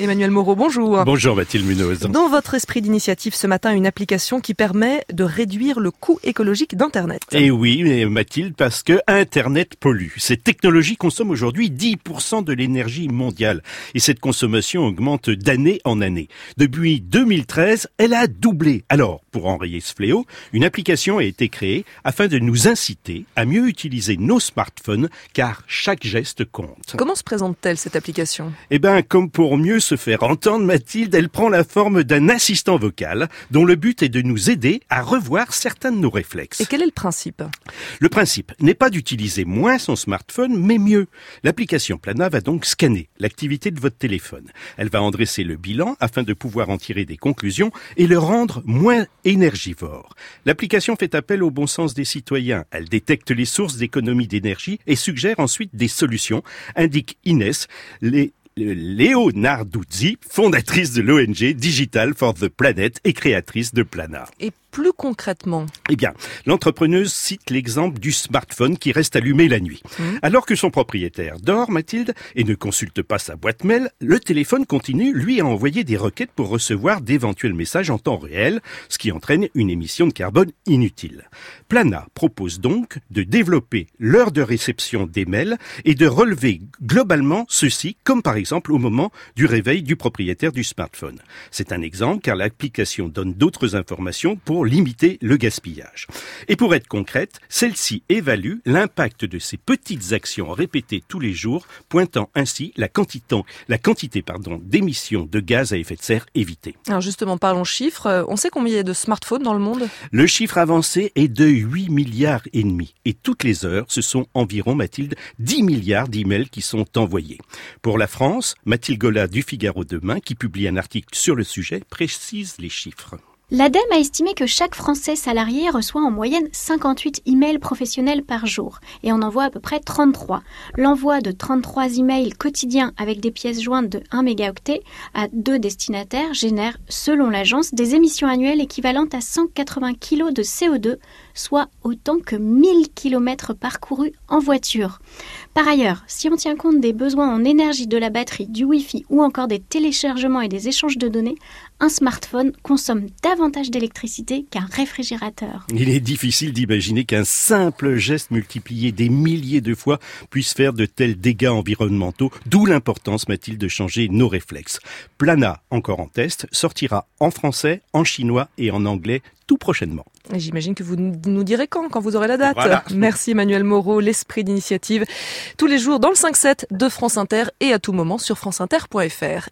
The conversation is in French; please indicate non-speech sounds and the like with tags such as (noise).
Emmanuel Moreau, bonjour. Bonjour Mathilde Munoz. Dans votre esprit d'initiative ce matin, une application qui permet de réduire le coût écologique d'Internet. Et eh oui, Mathilde, parce que Internet pollue. Cette technologie consomme aujourd'hui 10% de l'énergie mondiale. Et cette consommation augmente d'année en année. Depuis 2013, elle a doublé. Alors, pour enrayer ce fléau, une application a été créée afin de nous inciter à mieux utiliser nos smartphones, car chaque geste compte. Comment se présente-t-elle cette application? Eh ben, comme pour mieux se faire entendre, Mathilde, elle prend la forme d'un assistant vocal dont le but est de nous aider à revoir certains de nos réflexes. Et quel est le principe? Le principe n'est pas d'utiliser moins son smartphone, mais mieux. L'application Plana va donc scanner l'activité de votre téléphone. Elle va en dresser le bilan afin de pouvoir en tirer des conclusions et le rendre moins énergivore. L'application fait appel au bon sens des citoyens. Elle détecte les sources d'économie d'énergie et suggère ensuite des solutions, indique Inès. Les Léo Narduzzi, fondatrice de l'ONG Digital for the Planet et créatrice de Plana plus concrètement Eh bien, l'entrepreneuse cite l'exemple du smartphone qui reste allumé la nuit. Mmh. Alors que son propriétaire dort, Mathilde, et ne consulte pas sa boîte mail, le téléphone continue, lui, à envoyer des requêtes pour recevoir d'éventuels messages en temps réel, ce qui entraîne une émission de carbone inutile. Plana propose donc de développer l'heure de réception des mails et de relever globalement ceci, comme par exemple au moment du réveil du propriétaire du smartphone. C'est un exemple car l'application donne d'autres informations pour limiter le gaspillage. Et pour être concrète, celle-ci évalue l'impact de ces petites actions répétées tous les jours, pointant ainsi la quantité, la quantité pardon, d'émissions de gaz à effet de serre évitées. Alors justement, parlons chiffres. Euh, on sait combien il y a de smartphones dans le monde? Le chiffre avancé est de 8 milliards et demi. Et toutes les heures, ce sont environ, Mathilde, 10 milliards d'emails qui sont envoyés. Pour la France, Mathilde Gola du Figaro Demain, qui publie un article sur le sujet, précise les chiffres. L'ADEME a estimé que chaque Français salarié reçoit en moyenne 58 emails professionnels par jour et on envoie à peu près 33. L'envoi de 33 emails quotidiens avec des pièces jointes de 1 mégaoctet à deux destinataires génère, selon l'agence, des émissions annuelles équivalentes à 180 kg de CO2, soit autant que 1000 km parcourus en voiture. Par ailleurs, si on tient compte des besoins en énergie de la batterie, du Wi-Fi ou encore des téléchargements et des échanges de données, un smartphone consomme davantage d'électricité qu'un réfrigérateur. Il est difficile d'imaginer qu'un simple geste multiplié des milliers de fois puisse faire de tels dégâts environnementaux, d'où l'importance, Mathilde, de changer nos réflexes. Plana, encore en test, sortira en français, en chinois et en anglais tout prochainement. J'imagine que vous nous direz quand, quand vous aurez la date. (laughs) Merci Emmanuel Moreau, l'esprit d'initiative, tous les jours dans le 5-7 de France Inter et à tout moment sur franceinter.fr.